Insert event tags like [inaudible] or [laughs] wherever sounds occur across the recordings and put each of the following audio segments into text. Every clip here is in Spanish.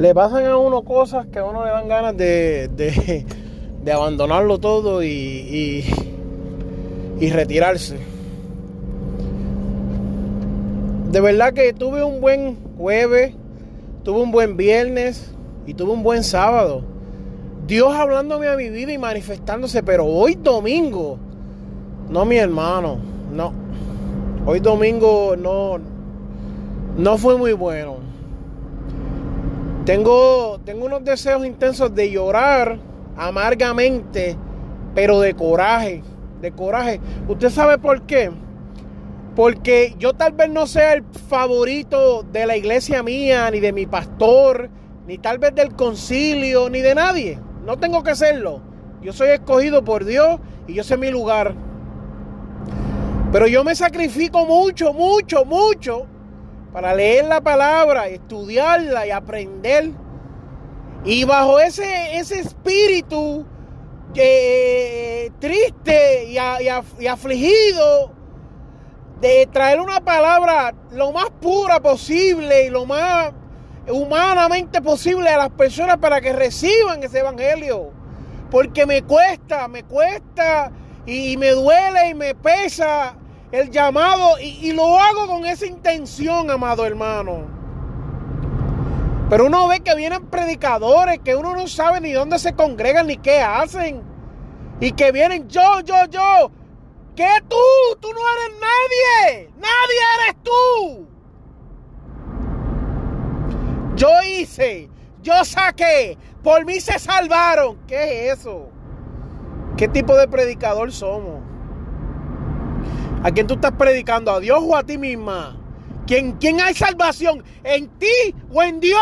Le pasan a uno cosas que a uno le dan ganas de, de, [laughs] abandonarlo todo y, y, retirarse. De verdad que tuve un buen jueves, tuve un buen viernes y tuve un buen sábado. Dios hablándome a mi vida y manifestándose, pero hoy domingo, no mi hermano, no. Hoy domingo no, no fue muy bueno. Tengo, tengo unos deseos intensos de llorar amargamente, pero de coraje, de coraje. ¿Usted sabe por qué? Porque yo tal vez no sea el favorito de la iglesia mía, ni de mi pastor, ni tal vez del concilio, ni de nadie. No tengo que serlo. Yo soy escogido por Dios y yo sé mi lugar. Pero yo me sacrifico mucho, mucho, mucho para leer la palabra, estudiarla y aprender. Y bajo ese, ese espíritu eh, triste y, y, afligido de traer una palabra lo más pura posible y lo más humanamente posible a las personas para que reciban ese evangelio. Porque me cuesta, me cuesta y me duele y me pesa el llamado y, lo hago con esa intención, amado hermano. Pero uno ve que vienen predicadores que uno no sabe ni dónde se congregan ni qué hacen. Y que vienen yo, yo, yo. ¿Qué tú? Tú no eres nadie. Nadie eres tú. Yo hice, yo saqué, por mí se salvaron. ¿Qué es eso? ¿Qué tipo de predicador somos? ¿A quién tú estás predicando? ¿A Dios o a ti misma? ¿Quién, quién hay salvación? ¿En ti o en Dios?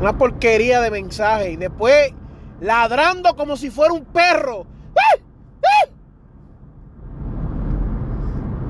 Una porquería de mensaje. Y después ladrando como si fuera un perro.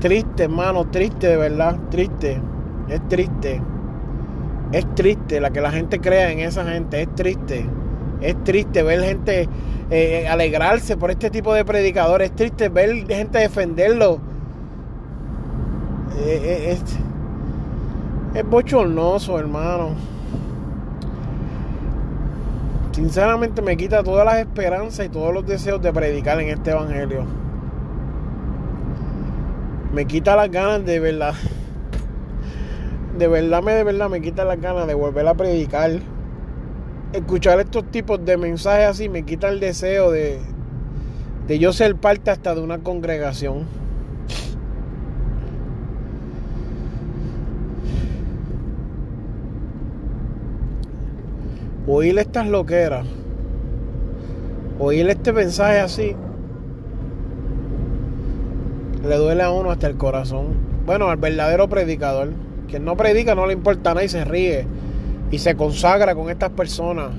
Triste, hermano, triste de verdad, triste. Es triste. Es triste la que la gente crea en esa gente, es triste. Es triste ver gente eh, alegrarse por este tipo de predicadores. Es triste ver gente defenderlo. Eh, eh, es, es bochornoso, hermano. Sinceramente me quita todas las esperanzas y todos los deseos de predicar en este evangelio. Me quita las ganas de verdad. De verdad, me de verdad me quita las ganas de volver a predicar escuchar estos tipos de mensajes así me quita el deseo de, de yo ser parte hasta de una congregación. Oír estas loqueras, oír este mensaje así, le duele a uno hasta el corazón. Bueno, al verdadero predicador, quien no predica no le importa nada y se ríe y se consagra con estas personas.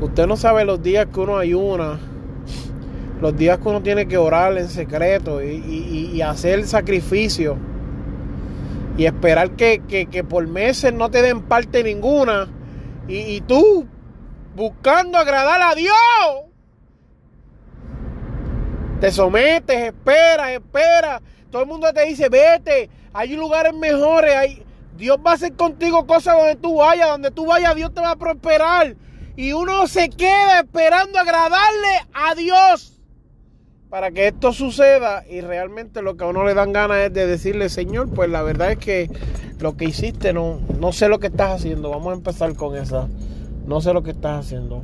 Usted no sabe los días que uno ayuna, los días que uno tiene que orar en secreto y, hacer sacrificio y esperar que, que, por meses no te den parte ninguna y, y tú buscando agradar a Dios. Te sometes, esperas, esperas. Todo el mundo te dice, vete, hay lugares mejores, hay... Dios va a hacer contigo cosas donde tú vayas, donde tú vayas Dios te va a prosperar. Y uno se queda esperando agradarle a Dios para que esto suceda y realmente lo que a uno le dan ganas es de decirle, Señor, pues la verdad es que lo que hiciste no, no sé lo que estás haciendo. Vamos a empezar con esa. No sé lo que estás haciendo.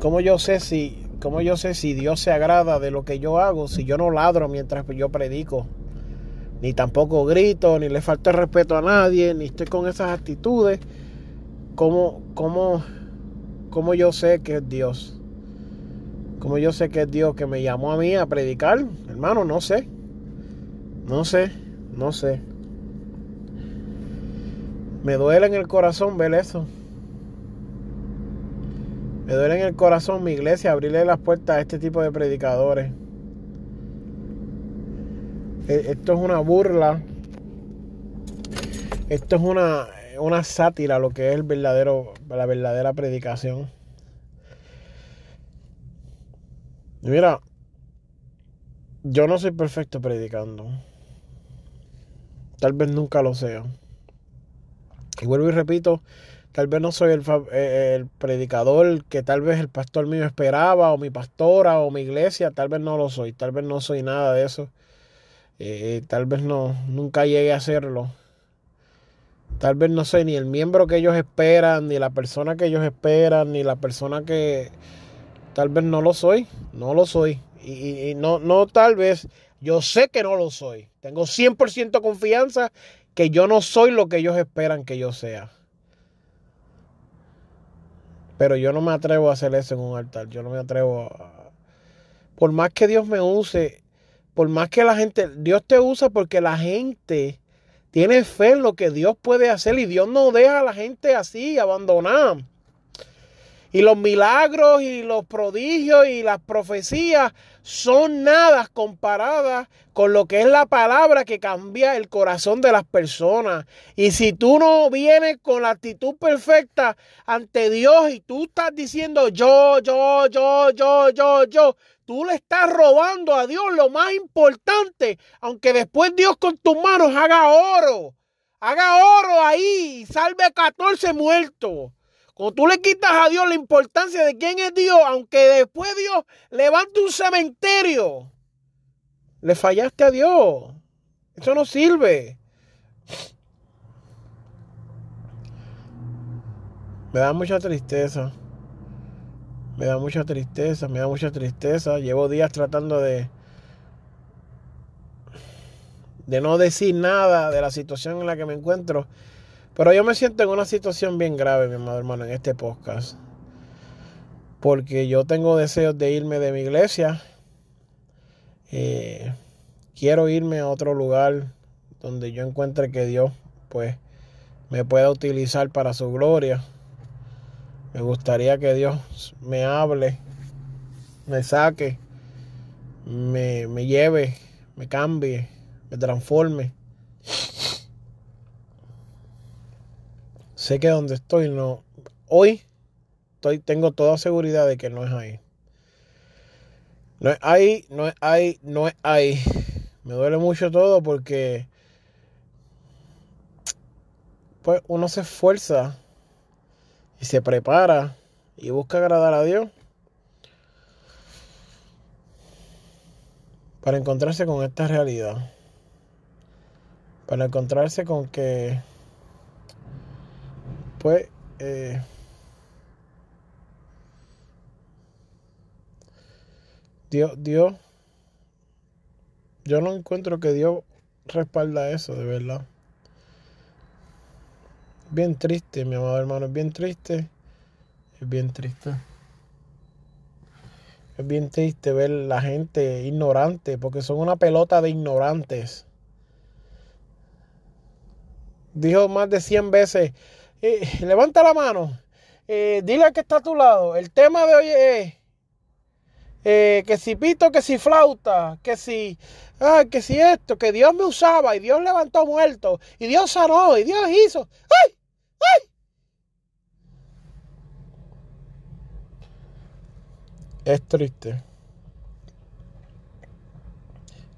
¿Cómo yo sé si ¿Cómo yo sé si Dios se agrada de lo que yo hago si yo no ladro mientras yo predico? Ni tampoco grito, ni le falta el respeto a nadie, ni estoy con esas actitudes. ¿Cómo, cómo, ¿Cómo yo sé que es Dios? ¿Cómo yo sé que es Dios que me llamó a mí a predicar? Hermano, no sé. No sé, no sé. Me duele en el corazón ver eso. Me duele en el corazón mi iglesia abrirle las puertas a este tipo de predicadores. E, esto es una burla. Esto es una, una sátira lo que es el verdadero, la verdadera predicación. Mira, yo no soy perfecto predicando. Tal vez nunca lo sea. Y vuelvo y repito, tal vez no soy el, eh, el, predicador que tal vez el pastor mío esperaba, o mi pastora, o mi iglesia, tal vez no lo soy, tal vez no soy nada de eso. Eh, tal vez no, nunca llegue a serlo. Tal vez no soy ni el miembro que ellos esperan, ni la persona que ellos esperan, ni la persona que tal vez no lo soy, no lo soy. Y, y no, no tal vez, yo sé que no lo soy. Tengo 100% confianza que yo no soy lo que ellos esperan que yo sea. Pero yo no me atrevo a hacer eso en un altar. Yo no me atrevo a... Por más que Dios me use, por más que la gente, Dios te usa porque la gente tiene fe en lo que Dios puede hacer y Dios no deja a la gente así, abandonada. Y los milagros y los prodigios y las profecías son nada comparadas con lo que es la palabra que cambia el corazón de las personas. Y si tú no vienes con la actitud perfecta ante Dios y tú estás diciendo yo, yo, yo, yo, yo, yo, tú le estás robando a Dios lo más importante, aunque después Dios con tus manos haga oro. Haga oro ahí y salve 14 muertos. Cuando tú le quitas a Dios la importancia de quién es Dios, aunque después Dios levante un cementerio, le fallaste a Dios. Eso no sirve. Me da mucha tristeza. Me da mucha tristeza, me da mucha tristeza. Llevo días tratando de de no decir nada de la situación en la que me encuentro pero yo me siento en una situación bien grave, mi amado hermano, en este podcast. Porque yo tengo deseos de irme de mi iglesia. Eh, quiero irme a otro lugar donde yo encuentre que Dios, pues, me pueda utilizar para su gloria. Me gustaría que Dios me hable, me saque, me, me lleve, me cambie, me transforme. Sé que donde estoy no. Hoy estoy, tengo toda seguridad de que no es ahí. No es ahí, no es ahí, no es ahí. Me duele mucho todo porque pues uno se esfuerza y se prepara y busca agradar a Dios para encontrarse con esta realidad. Para encontrarse con que pues eh, Dios, Dios, yo no encuentro que Dios respalda eso, de verdad. Bien triste, mi amado hermano, es bien triste. Es bien triste. Es bien triste ver la gente ignorante, porque son una pelota de ignorantes. Dijo más de 100 veces, eh, levanta la mano. Eh, dile que está a tu lado. El tema de hoy es eh, que si pito, que si flauta, que si, ah, que si esto, que Dios me usaba y Dios levantó muerto y Dios sanó y Dios hizo. ¡Ay! ¡Ay! Es triste.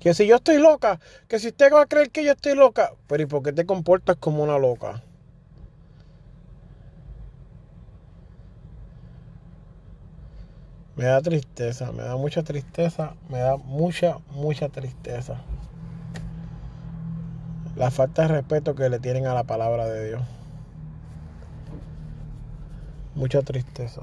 Que si yo estoy loca, que si usted va a creer que yo estoy loca, pero ¿y por qué te comportas como una loca? Me da tristeza, me da mucha tristeza, me da mucha, mucha tristeza. La falta de respeto que le tienen a la palabra de Dios. Mucha tristeza.